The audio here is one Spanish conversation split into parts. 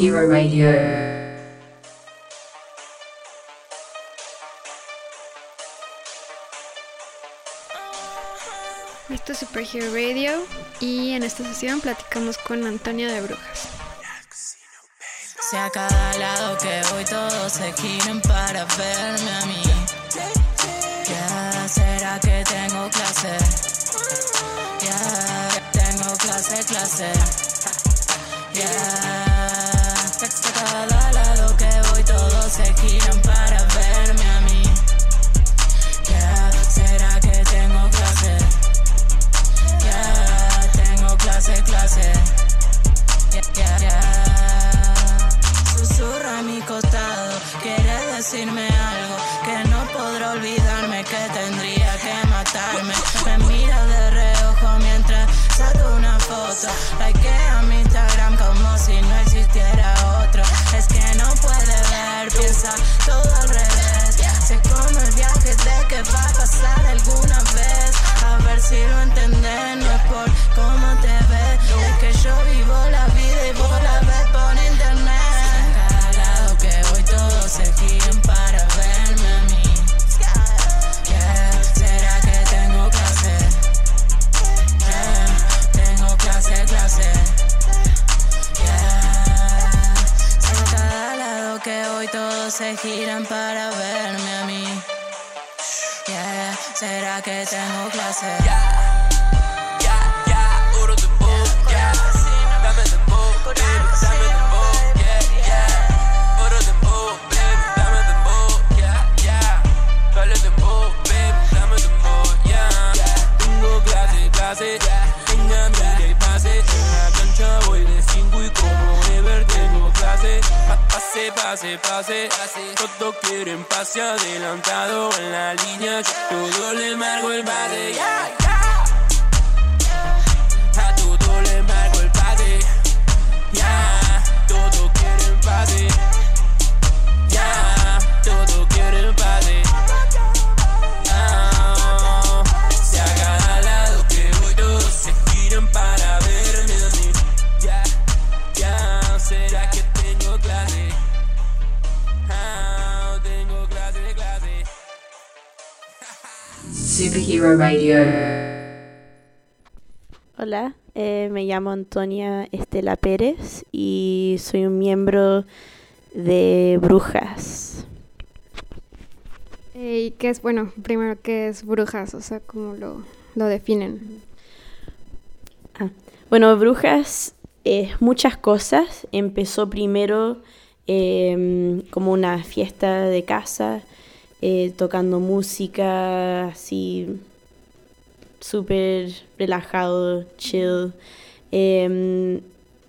Superhero Radio. Esto es Superhero Radio y en esta sesión platicamos con Antonia de Brujas. Si a cada lado que voy todos se giran para verme a mí. Ya será que tengo clase. Ya tengo clase, clase. Ya cada lado que voy todos se giran para verme a mí. Ya será que tengo clase. Ya tengo clase, clase. Ya, ya. Susurra a mi costado, quiere decirme algo que no podrá olvidarme, que tendría que matarme. Me mira de mientras saco una foto, likea mi Instagram como si no existiera otro. Es que no puede ver, piensa todo al revés. Se come el viaje de que va a pasar alguna vez. A ver si lo entendés, no es por cómo te se giran para verme a mí. Yeah, ¿será que tengo clase? Pase, todos quieren pase adelantado en la línea. Yo todo le marco el ya. Superhero Radio. Hola, eh, me llamo Antonia Estela Pérez y soy un miembro de Brujas. ¿Y qué es, bueno, primero, qué es Brujas? O sea, ¿cómo lo, lo definen? Bueno, Brujas es muchas cosas. Empezó primero em, como una fiesta de casa, eh, tocando música así súper relajado, chill. Em,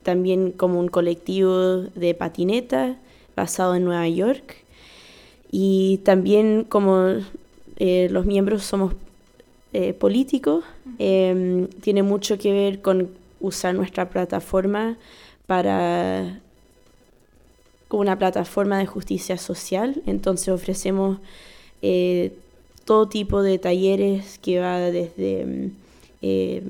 también como un colectivo de patineta basado en Nueva York. Y también como eh, los miembros somos eh, políticos, em, tiene mucho que ver con usar nuestra plataforma para como una plataforma de justicia social. Entonces ofrecemos eh, todo tipo de talleres que va desde mm, eh,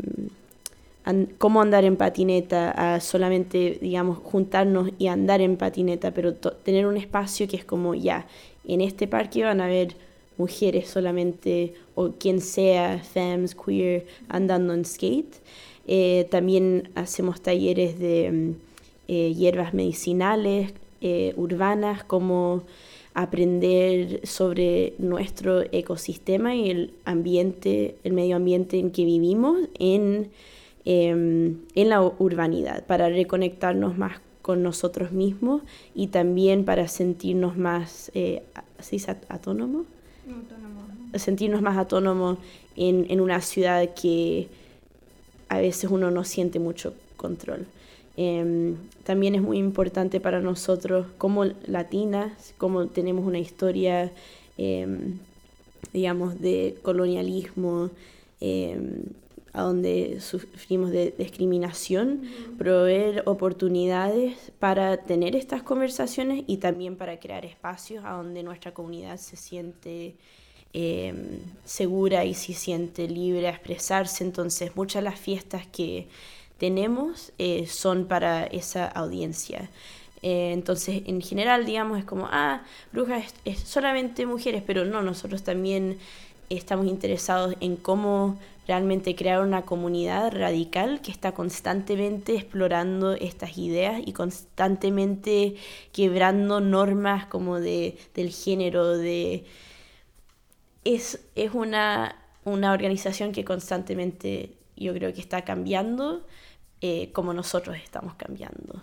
cómo andar en patineta a solamente, digamos, juntarnos y andar en patineta, pero tener un espacio que es como ya, en este parque van a haber mujeres solamente o quien sea, femmes, queer, andando en skate. Eh, también hacemos talleres de mm, hierbas medicinales, eh, urbanas, como aprender sobre nuestro ecosistema y el ambiente, el medio ambiente en que vivimos en, em, en la urbanidad, para reconectarnos más con nosotros mismos y también para sentirnos más, eh, ¿se dice at- autónomos? sentirnos más autónomos en, en una ciudad que a veces uno no siente mucho control. Em, también es muy importante para nosotros como latinas, como tenemos una historia, em, digamos, de colonialismo, em, a donde sufrimos de discriminación, proveer oportunidades para tener estas conversaciones y también para crear espacios a donde nuestra comunidad se siente segura y se siente libre a expresarse. Entonces, muchas de las fiestas que tenemos eh, son para esa audiencia. Eh, entonces, en general, digamos, es como, ah, brujas es, es solamente mujeres, pero no, nosotros también estamos interesados en cómo realmente crear una comunidad radical que está constantemente explorando estas ideas y constantemente quebrando normas como de, del género, de... Es, es una, una organización que constantemente yo creo que está cambiando eh, como nosotros estamos cambiando.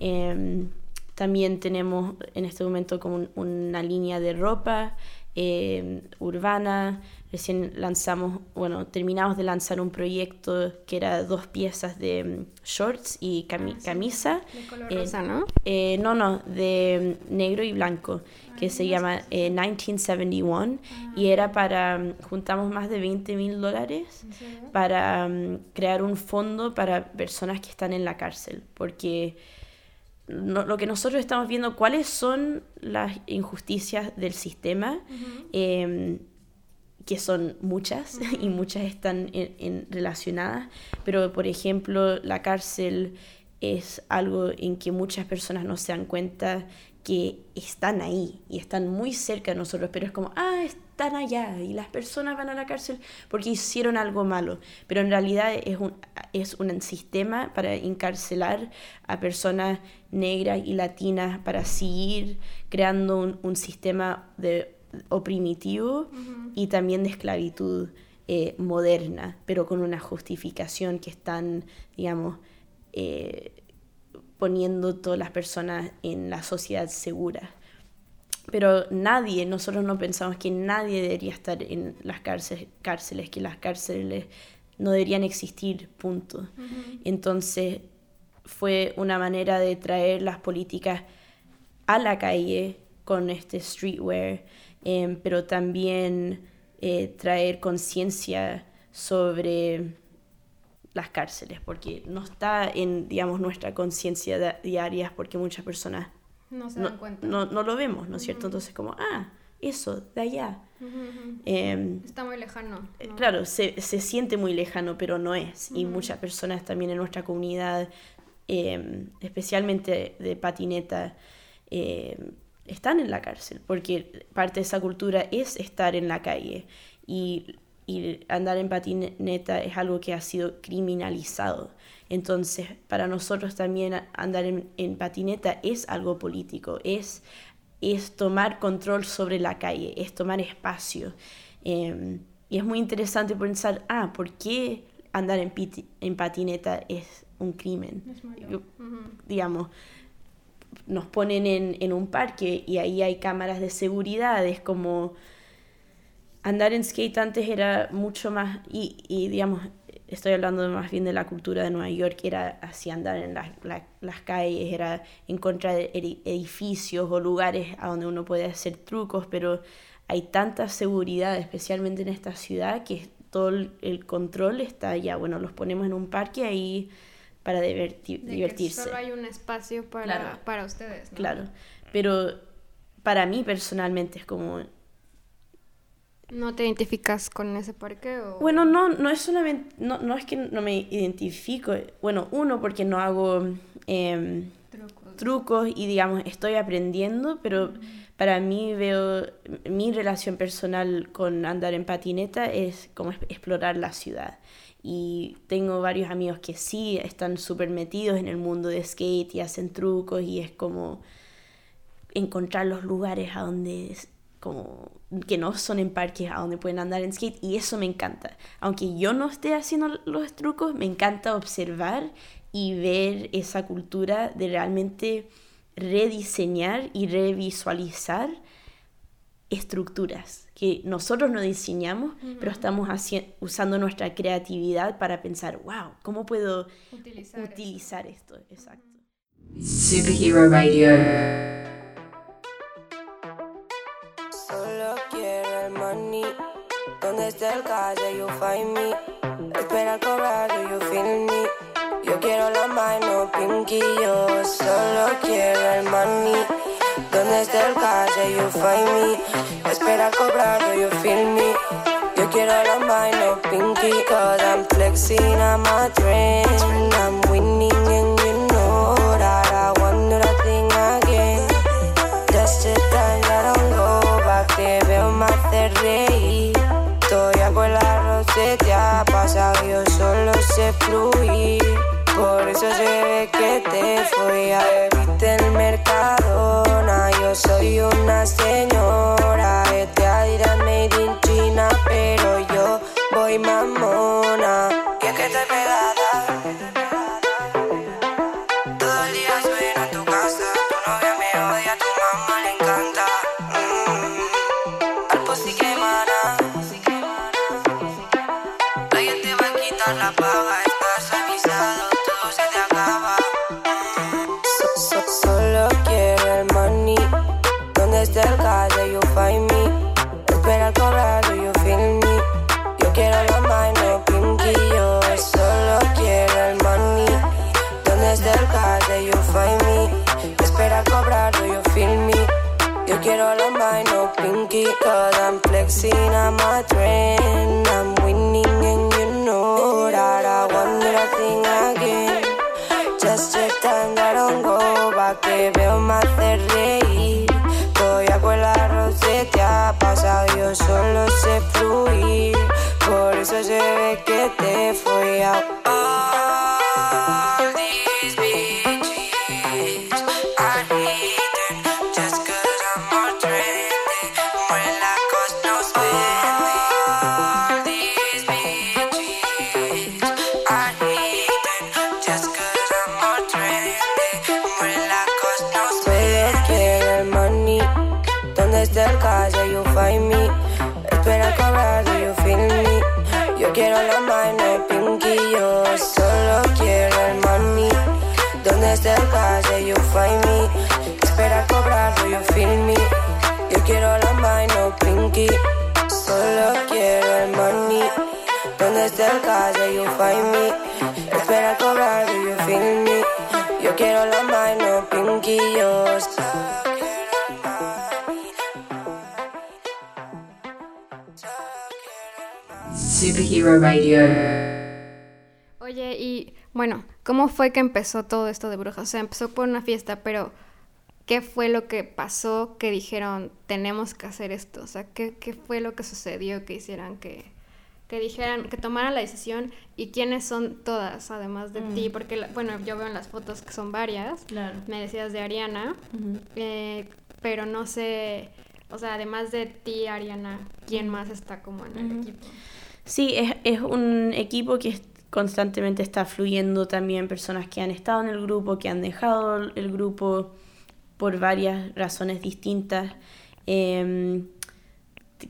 Em, también tenemos en este momento como un- una línea de ropa eh, urbana. Recién lanzamos, bueno, terminamos de lanzar un proyecto que era dos piezas de mm, shorts y cami- camisa. De color Eh, rosa, ¿no? eh, no, no, de mm, negro y blanco, que se llama eh, 1971 y era para, mm, juntamos más de 20 mil dólares para mm, crear un fondo para personas que están en la cárcel, porque no- lo que nosotros estamos viendo, cuáles son las injusticias del sistema, em, que son muchas y muchas están en- en- relacionadas, pero por ejemplo la cárcel es algo en que muchas personas no se dan cuenta que están ahí y están muy cerca de nosotros, pero es como, ah, están allá y las personas van a la cárcel porque hicieron algo malo, pero en realidad es un, es un sistema para encarcelar a personas negras y latinas para seguir creando un, un sistema de oprimitivo y también de esclavitud eh, moderna, pero con una justificación que están, digamos, eh, poniendo todas las personas en la sociedad segura. Pero nadie, nosotros no pensamos que nadie debería estar en las cárceles, cárceles que las cárceles no deberían existir, punto. Entonces fue una manera de traer las políticas a la calle con este streetwear, em, pero también eh, traer conciencia sobre las cárceles, porque no está en, digamos, nuestra conciencia diaria, porque muchas personas No se no, dan cuenta. no, no lo vemos, ¿no es cierto? Entonces como, ah, eso, de allá. Em, Está muy lejano. eh, ¿no? Claro, se, se siente muy lejano, pero no es. Y muchas personas también en nuestra comunidad, eh, especialmente de patineta, eh, están en la cárcel, porque parte de esa cultura es estar en la calle. Y, y andar en patineta es algo que ha sido criminalizado. Entonces, para nosotros también andar en, en patineta es algo político, es, es tomar control sobre la calle, es tomar espacio. Eh, y es muy interesante pensar, ah, ¿por qué andar en, piti- en patineta es un crimen? Yo- digamos, nos ponen en, en un parque y ahí hay cámaras de seguridad, es como andar en skate antes era mucho más, y, y, digamos, estoy hablando más bien de la cultura de Nueva York, era así andar en las- la- las calles, era en contra de edi- edificios o lugares a donde uno puede hacer trucos, pero hay tanta seguridad, especialmente en esta ciudad, que todo el, control está allá. Bueno, los ponemos en un parque ahí para De que divertirse. solo hay un espacio para, Claro. para ustedes. ¿no? Claro, pero para mí personalmente es como, ¿No te identificas con ese parque? O... bueno, no, no es solamente, no, no es que no me identifico, bueno, uno porque no hago em, Trucos. trucos y digamos estoy aprendiendo, pero para mí veo mi relación personal con andar en patineta es como explorar la ciudad. Y tengo varios amigos que sí están súper metidos en el mundo de skate y hacen trucos y es como encontrar los lugares a donde como que no son en parques a donde pueden andar en skate y eso me encanta. Aunque yo no esté haciendo los trucos, me encanta observar y ver esa cultura de realmente rediseñar y revisualizar estructuras que nosotros no diseñamos, pero estamos usando nuestra creatividad para pensar, wow, ¿cómo puedo Utilizar utilizar esto? Exacto. Superhero Radio. es del calle, you find me. Espera al cobrar, do you feel me? Yo quiero la mano, pinky, yo solo quiero el mami. ¿Dónde está el calle, you find me? Espera al cobrar, do you feel me? Yo quiero la mano, pinky, cause I'm flexing, I'm a trend, I'm winning and you know that I want to thing again. Just a time, I don't go back, te veo más de reír que te ha pasado, yo solo sé fluir. Por eso se ve que te fui a ver. Que veo me hace reír. Todavía con la roseta ha pasado, yo solo sé fluir. Por eso se ve que te fui a quiero la mano, pinky. Solo quiero el money. ¿Dónde está el cash? You find me. Espera cobrar, do you feel me? Yo quiero la mano, pinky. Yo solo quiero el money. Superhero Radio. Oye, y bueno, ¿cómo fue que empezó todo esto de brujas? O sea, empezó por una fiesta, pero ¿qué fue lo que pasó que dijeron, tenemos que hacer esto? O sea, ¿qué, qué fue lo que sucedió que hicieran que, que dijeran, que tomaran la decisión y quiénes son todas, además de ti? Porque, la- bueno, yo veo en las fotos que son varias. Claro. Me decías de Ariana, eh, pero no sé, o sea, además de ti, Ariana, ¿quién más está como en el equipo? Sí, es, es un equipo que constantemente está fluyendo también personas que han estado en el grupo, que han dejado el grupo por varias razones distintas. Em,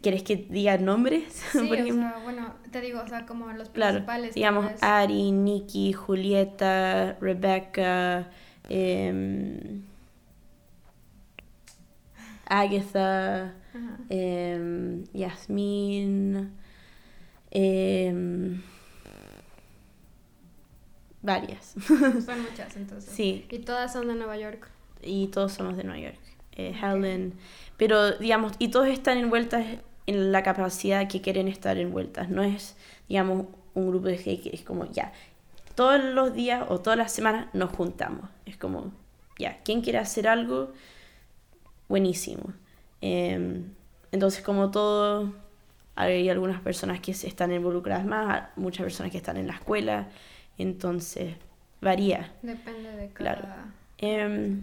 ¿Quieres que diga nombres? Sí, por o sea, bueno, te digo, o sea, como los Claro, principales. digamos. Ari, Nikki, Julieta, Rebecca, em, Agatha, Ajá. em, Yasmín, em, varias. Son muchas, entonces. Sí. Y todas son de Nueva York. Y todos somos de Nueva York. Eh, Helen, pero digamos, y todos están envueltas en la capacidad que quieren estar envueltas. No es, digamos, un grupo de gente que es como, ya, todos los días o todas las semanas nos juntamos. Es como, ya, ¿quién quiere hacer algo? Buenísimo. Em, entonces, como todo, hay algunas personas que están involucradas más, muchas personas que están en la escuela, entonces varía. Depende de cada... Claro. Em,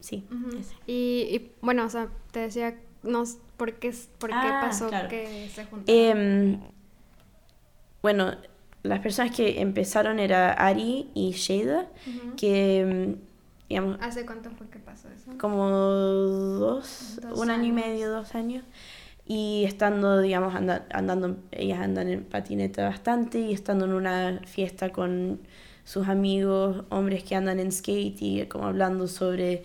sí. Ujú. ese. y, y, bueno, o sea, te decía, no, ¿por qué, por qué Ah, pasó claro. que se juntaron? Em, bueno, las personas que empezaron era Ari y Sheida, Ujú. que, em, digamos, ¿Hace cuánto fue que pasó eso? como dos, Dos un año y años. medio, dos años. Y estando, digamos, anda- andando, ellas andan en patineta bastante y estando en una fiesta con sus amigos, hombres que andan en skate y como hablando sobre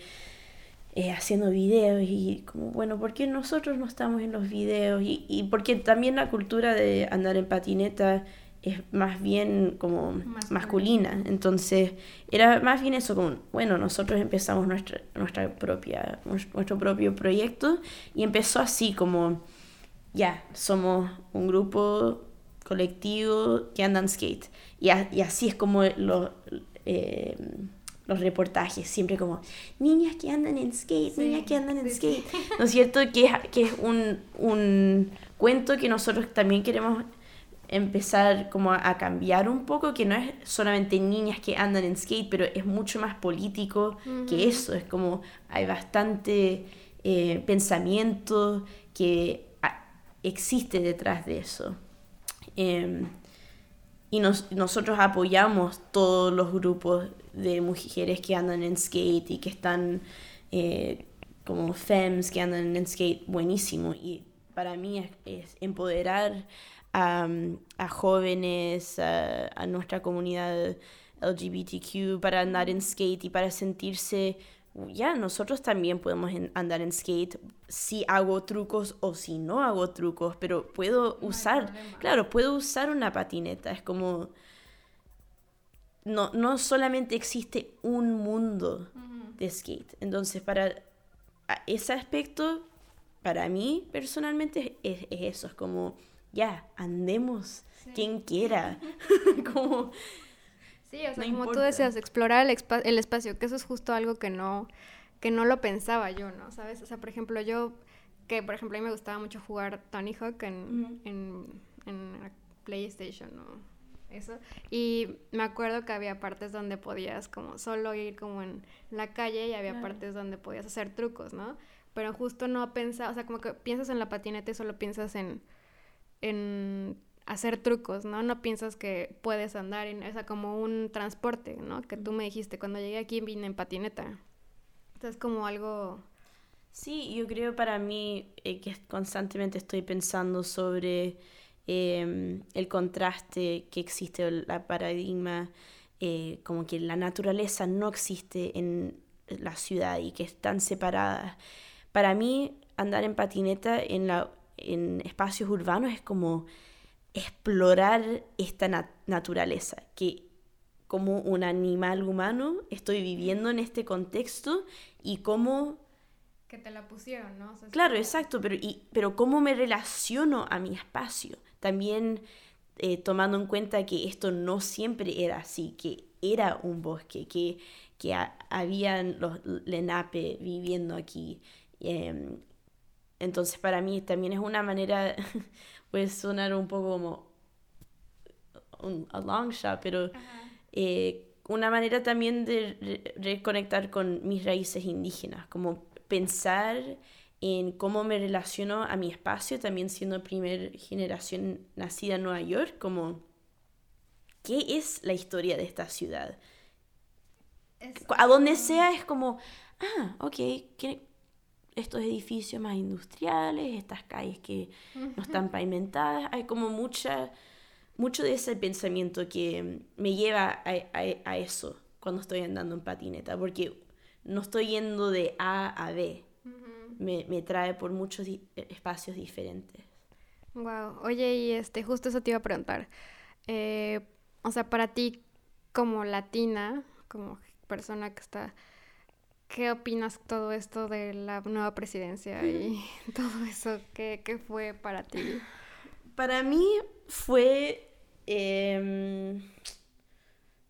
eh, haciendo videos y como, bueno, ¿por qué nosotros no estamos en los videos? Y, y porque también la cultura de andar en patineta es más bien como Masculina. masculina. Entonces, era más bien eso, como, bueno, nosotros empezamos nuestra, nuestra propia, nuestro propio proyecto y empezó así como, ya, somos un grupo colectivo que andan skate. Y, a- y así es como lo- eh, los reportajes, siempre como, niñas que andan en skate, Sí, niñas que andan en skate. ¿No es cierto? Que es, que es un, un cuento que nosotros también queremos empezar como a, cambiar un poco, que no es solamente niñas que andan en skate, pero es mucho más político que eso, es como hay bastante eh, pensamiento que existe detrás de eso. Em, y nos- nosotros apoyamos todos los grupos de mujeres que andan en skate y que están eh, como femmes que andan en skate buenísimo. Y para mí es, empoderar a, a jóvenes, a nuestra comunidad LGBTQ para andar en skate y para sentirse, ya, nosotros también podemos andar en skate si hago trucos o si no hago trucos, pero puedo usar, claro, puedo usar una patineta, es como, no, no solamente existe un mundo de skate, entonces para ese aspecto, para mí personalmente es, es eso, es como, ya, andemos, quien quiera, como... Sí, o sea, No como tú importa. decías, explorar el, el espacio, que eso es justo algo que no, que no lo pensaba yo, ¿no? ¿Sabes? O sea, por ejemplo, yo, que por ejemplo a mí me gustaba mucho jugar Tony Hawk en, en, en la PlayStation, ¿no? Eso. Y me acuerdo que había partes donde podías como solo ir como en la calle y había Claro. partes donde podías hacer trucos, ¿no? Pero justo no pensaba, o sea, como que piensas en la patineta y solo piensas en, en hacer trucos, ¿no? No piensas que puedes andar en, o sea, como un transporte, ¿no? Que tú me dijiste, cuando llegué aquí vine en patineta. Entonces, como algo... Sí, yo creo para mí eh, que constantemente estoy pensando sobre eh, el contraste que existe, la paradigma, eh, como que la naturaleza no existe en la ciudad y que están separadas. Para mí, andar en patineta en, la, en espacios urbanos es como explorar esta na- naturaleza, que como un animal humano estoy viviendo en este contexto y cómo Que te la pusieron, ¿no? Claro, exacto, pero, y, pero ¿cómo me relaciono a mi espacio? También eh, tomando en cuenta que esto no siempre era así, que era un bosque, que, que ha- habían los Lenape viviendo aquí. em, entonces para mí también es una manera, puede sonar un poco como un, a long shot, pero eh, una manera también de re- reconectar con mis raíces indígenas, como pensar en cómo me relaciono a mi espacio, también siendo primer generación nacida en Nueva York, como qué es la historia de esta ciudad. A donde sea es como, ah, ok, ¿qué- estos edificios más industriales, estas calles que no están pavimentadas, hay como mucha, mucho de ese pensamiento que me lleva a, a- a eso cuando estoy andando en patineta, porque no estoy yendo de A a B, me, me trae por muchos di- espacios diferentes. Wow. Oye, y este, justo eso te iba a preguntar. Eh, o sea, para ti, como latina, como persona que está, ¿qué opinas todo esto de la nueva presidencia y todo eso? ¿Qué, qué fue para ti? Para mí fue... em,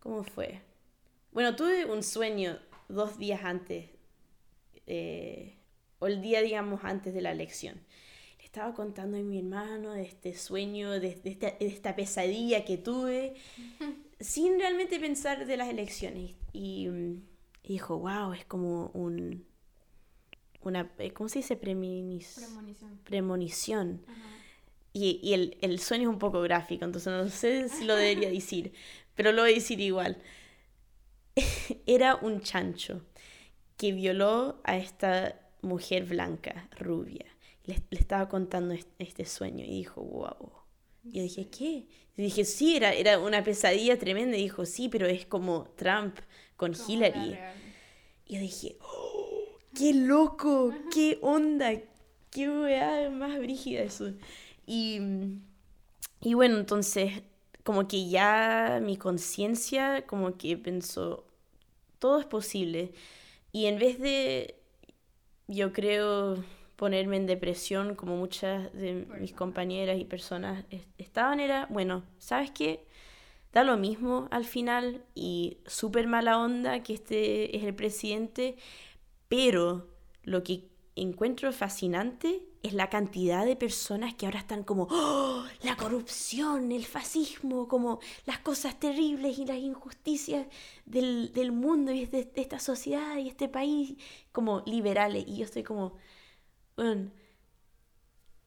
¿Cómo fue? Bueno, tuve un sueño dos días antes, eh, o el día, digamos, antes de la elección. Le estaba contando a mi hermano de este sueño, de, de esta, de esta pesadilla que tuve, sin realmente pensar de las elecciones. Y, mm, y dijo, wow, es como un... Una, eh, ¿Cómo se dice? Preminis- Premonición. premonición. Y, y el, el sueño es un poco gráfico, entonces no sé si lo debería decir, pero lo voy a decir igual. Era un chancho que violó a esta mujer blanca, rubia. Le, le estaba contando est- este sueño y dijo, wow. Y yo dije, ¿qué? Y dije, sí, era, era una pesadilla tremenda. Y dijo, sí, pero es como Trump con Hillary. Y yo dije, "Oh, ¡qué loco! ¡Qué onda! ¡Qué weá más brígida eso! Y, y bueno, entonces, como que ya mi conciencia, como que pensó, todo es posible. Y en vez de, yo creo, ponerme en depresión, como muchas de mis compañeras y personas es- estaban, era, bueno, ¿sabes qué? Da lo mismo al final y súper mala onda que este es el presidente, pero lo que encuentro fascinante es la cantidad de personas que ahora están como "Oh, la corrupción, el fascismo, como las cosas terribles y las injusticias del, del mundo y de, esta sociedad y este país, como liberales. Y yo estoy como,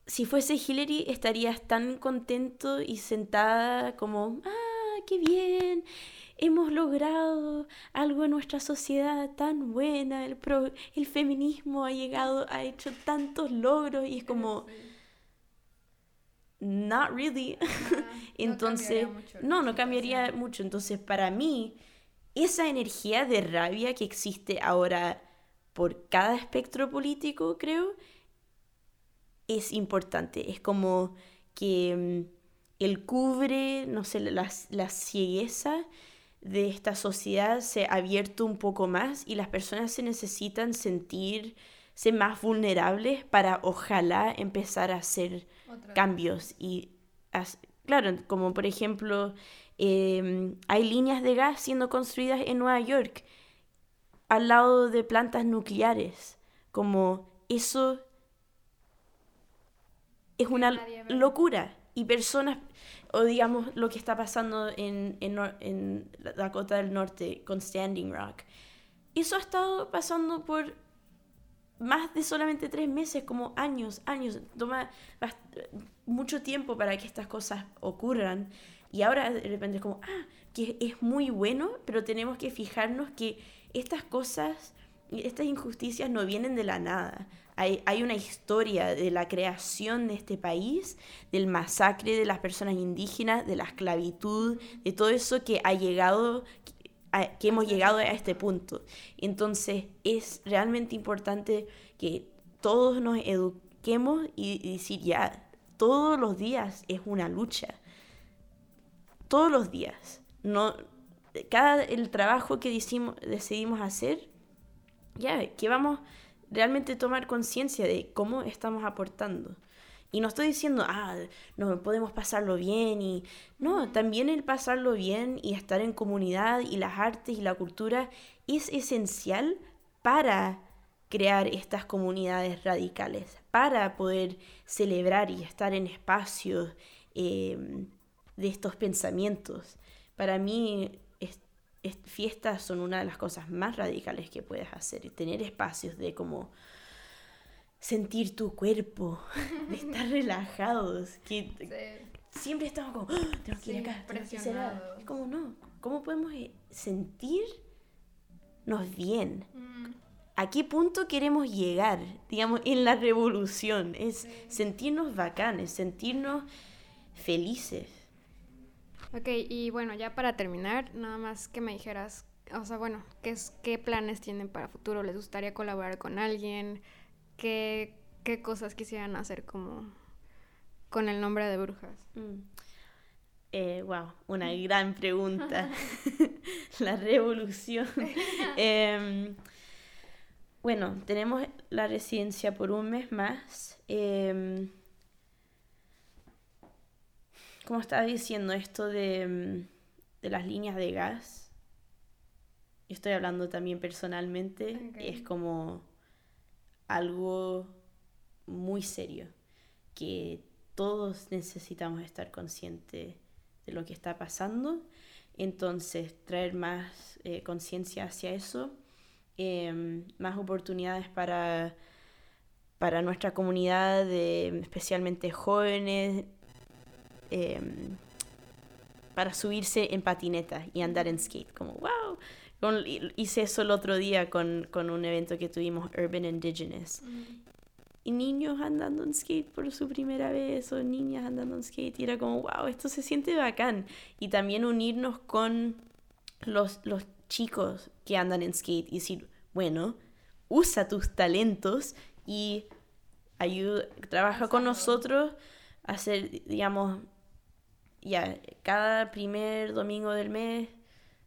si fuese Hillary estarías tan contento y sentada como, ah, qué bien, hemos logrado algo en nuestra sociedad tan buena, el, pro- el feminismo ha llegado, ha hecho tantos logros y es como, not really. Entonces, mucho no, no cambiaría mucho. Entonces, para mí, esa energía de rabia que existe ahora por cada espectro político, creo, es importante. Es como que mm, él cubre, no sé, la, la ciegueza de esta sociedad se ha abierto un poco más y las personas se necesitan sentirse más vulnerables para ojalá empezar a hacer Otra- cambios y claro como por ejemplo eh, hay líneas de gas siendo construidas en Nueva York al lado de plantas nucleares como eso es una locura y personas o digamos lo que está pasando en, en, en Dakota del Norte con Standing Rock eso ha estado pasando por más de solamente tres meses, como años, años. Toma mucho tiempo para que estas cosas ocurran. Y ahora de repente es como, ah, que es muy bueno, pero tenemos que fijarnos que estas cosas, estas injusticias no vienen de la nada. Hay, hay una historia de la creación de este país, del masacre de las personas indígenas, de la esclavitud, de todo eso que ha llegado, a- que hemos llegado a este punto. Entonces es realmente importante que todos nos eduquemos y, y decir ya, todos los días es una lucha. Todos los días. No, cada el trabajo que decimos- decidimos hacer, ya, que vamos realmente tomar conciencia de cómo estamos aportando. Y no estoy diciendo, ah, no podemos pasarlo bien y no, también el pasarlo bien y estar en comunidad y las artes y la cultura es esencial para crear estas comunidades radicales, para poder celebrar y estar en espacios eh, de estos pensamientos. Para mí, fiestas son una de las cosas más radicales que puedes hacer, y tener espacios de como sentir tu cuerpo, de estar relajados, que Sí. siempre estamos como, "Ah, tenemos que ir acá, tenemos que hacer algo". presionados. Es como, no, ¿cómo podemos eh, sentirnos bien? Mm, ¿A qué punto queremos llegar, digamos, en la revolución? Es sentirnos bacanes, sentirnos felices. Ok, y bueno, ya para terminar, nada más que me dijeras, o sea, bueno, ¿qué, es, qué planes tienen para futuro? ¿Les gustaría colaborar con alguien? ¿Qué, qué cosas quisieran hacer como con el nombre de brujas? Mm. Eh, wow, una gran pregunta. la revolución. Em, bueno, tenemos la residencia por un mes más. Em, como estaba diciendo, esto de, em, de las líneas de gas, yo estoy hablando también personalmente, es como algo muy serio, que todos necesitamos estar conscientes de lo que está pasando, entonces traer más eh, conciencia hacia eso, em, más oportunidades para, para nuestra comunidad, de, especialmente jóvenes, em, para subirse en patineta y andar en skate, como wow. Con- hice eso el otro día con, con un evento que tuvimos, Urban Indigenous. Y niños andando en skate por su primera vez, o niñas andando en skate, y era como, wow, esto se siente bacán. Y también unirnos con los, los chicos que andan en skate y decir, bueno, usa tus talentos y ayuda, trabaja con nosotros a hacer, digamos, ya, cada primer domingo del mes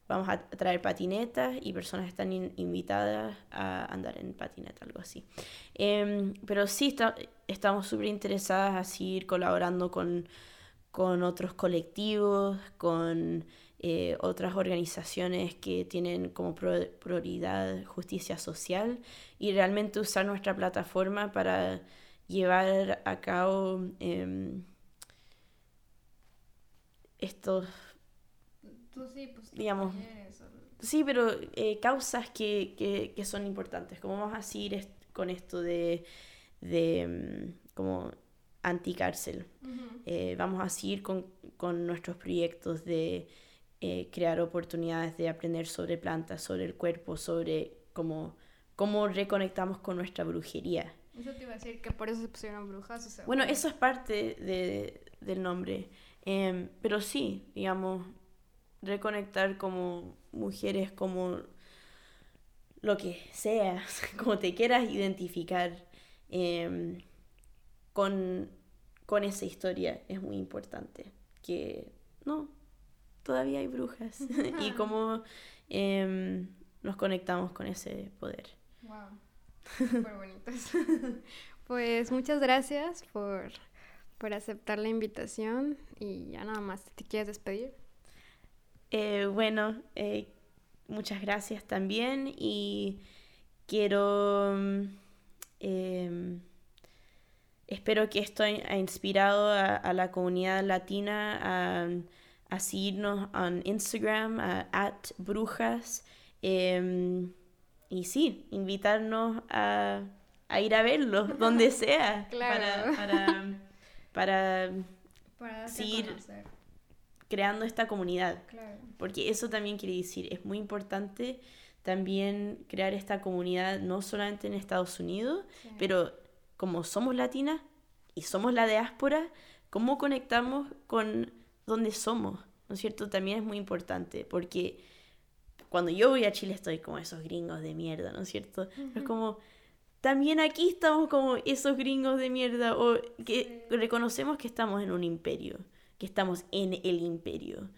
vamos a traer patinetas y personas están in- invitadas a andar en patineta, algo así. Em, pero sí, está- estamos súper interesadas a seguir colaborando con, con otros colectivos, con eh, otras organizaciones que tienen como prioridad justicia social y realmente usar nuestra plataforma para llevar a cabo em, estos, sí, pues, digamos, sí, pero eh, causas que, son importantes, como vamos a seguir con esto de, de em, como anticárcel. Eh, vamos a seguir con, con nuestros proyectos de eh, crear oportunidades de aprender sobre plantas, sobre el cuerpo, sobre cómo, cómo reconectamos con nuestra brujería. Eso te iba a decir que por eso se pusieron brujas. bueno, eso es parte de, del nombre. Em, pero sí, digamos, reconectar como mujeres, como lo que sea, como te quieras identificar em, con, con esa historia, es muy importante. Que no, todavía hay brujas y cómo em, nos conectamos con ese poder. Wow, súper bonitos. pues muchas gracias por, por, aceptar la invitación y ya nada más, ¿te quieres despedir? Eh, bueno, eh, muchas gracias también y quiero... Em, espero que esto haya inspirado a, a la comunidad latina a a seguirnos en Instagram, at brujas. Em, y sí, invitarnos a, ir a verlos, donde sea, para, para, para, seguir creando esta comunidad. Porque eso también quiere decir, es muy importante también crear esta comunidad, no solamente en Estados Unidos, pero como somos latinas y somos la diáspora, ¿cómo conectamos con donde somos, ¿no es cierto? También es muy importante porque cuando yo voy a Chile estoy como esos gringos de mierda, ¿no es cierto? Es como, también aquí estamos como esos gringos de mierda o que reconocemos que estamos en un imperio, que estamos en el imperio.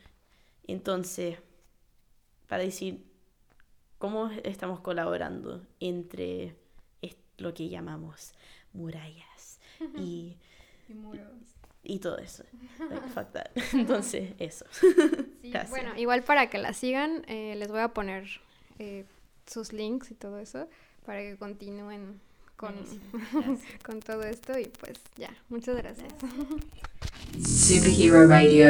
Entonces, para decir cómo estamos colaborando entre lo que llamamos murallas y, y muros y todo eso. Entonces, eso. bueno, igual para que la sigan, eh, les voy a poner eh, sus links y todo eso para que continúen con, con todo esto y pues ya, muchas gracias. Superhero Radio.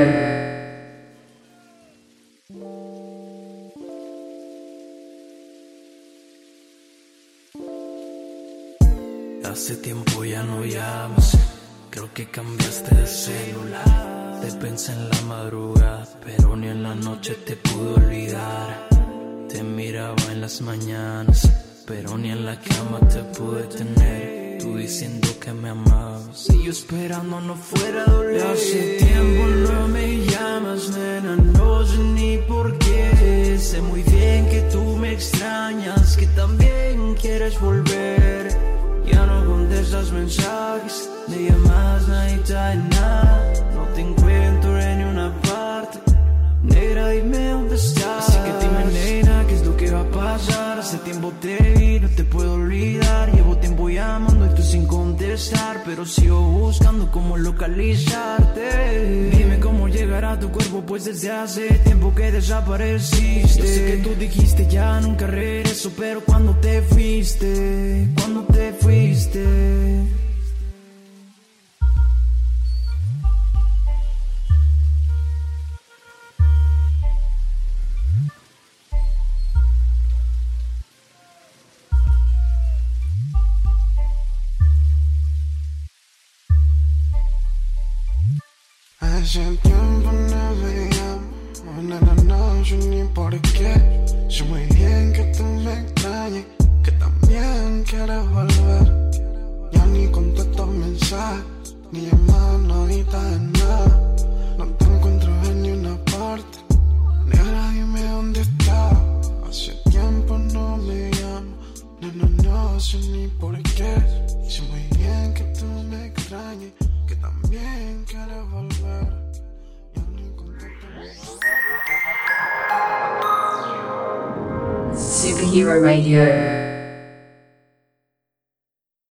Hace tiempo ya no llamas Creo que cambiaste de celular. Te pensé en la madrugada, pero ni en la noche te pude olvidar. Te miraba en las mañanas, pero ni en la cama te pude tener. Tú diciendo que me amabas y yo esperando no fuera doler. Hace tiempo no me llamas, nena, no sé ni por qué. Sé muy bien que tú me extrañas, que también quieres volver. Ya no contestas mensajes me llamas, nadie trae nada. No te encuentro en ninguna parte. Negra, dime dónde estás. Así que dime, nena, ¿qué es lo que va a pasar? Hace tiempo te vi, no te puedo olvidar. Llevo tiempo llamando y tú sin contestar. Pero sigo buscando cómo localizarte. Dime cómo llegar a tu cuerpo, pues desde hace tiempo que desapareciste. Yo sé que tú dijiste ya nunca regreso, pero cuando te fuiste, cuando te fuiste.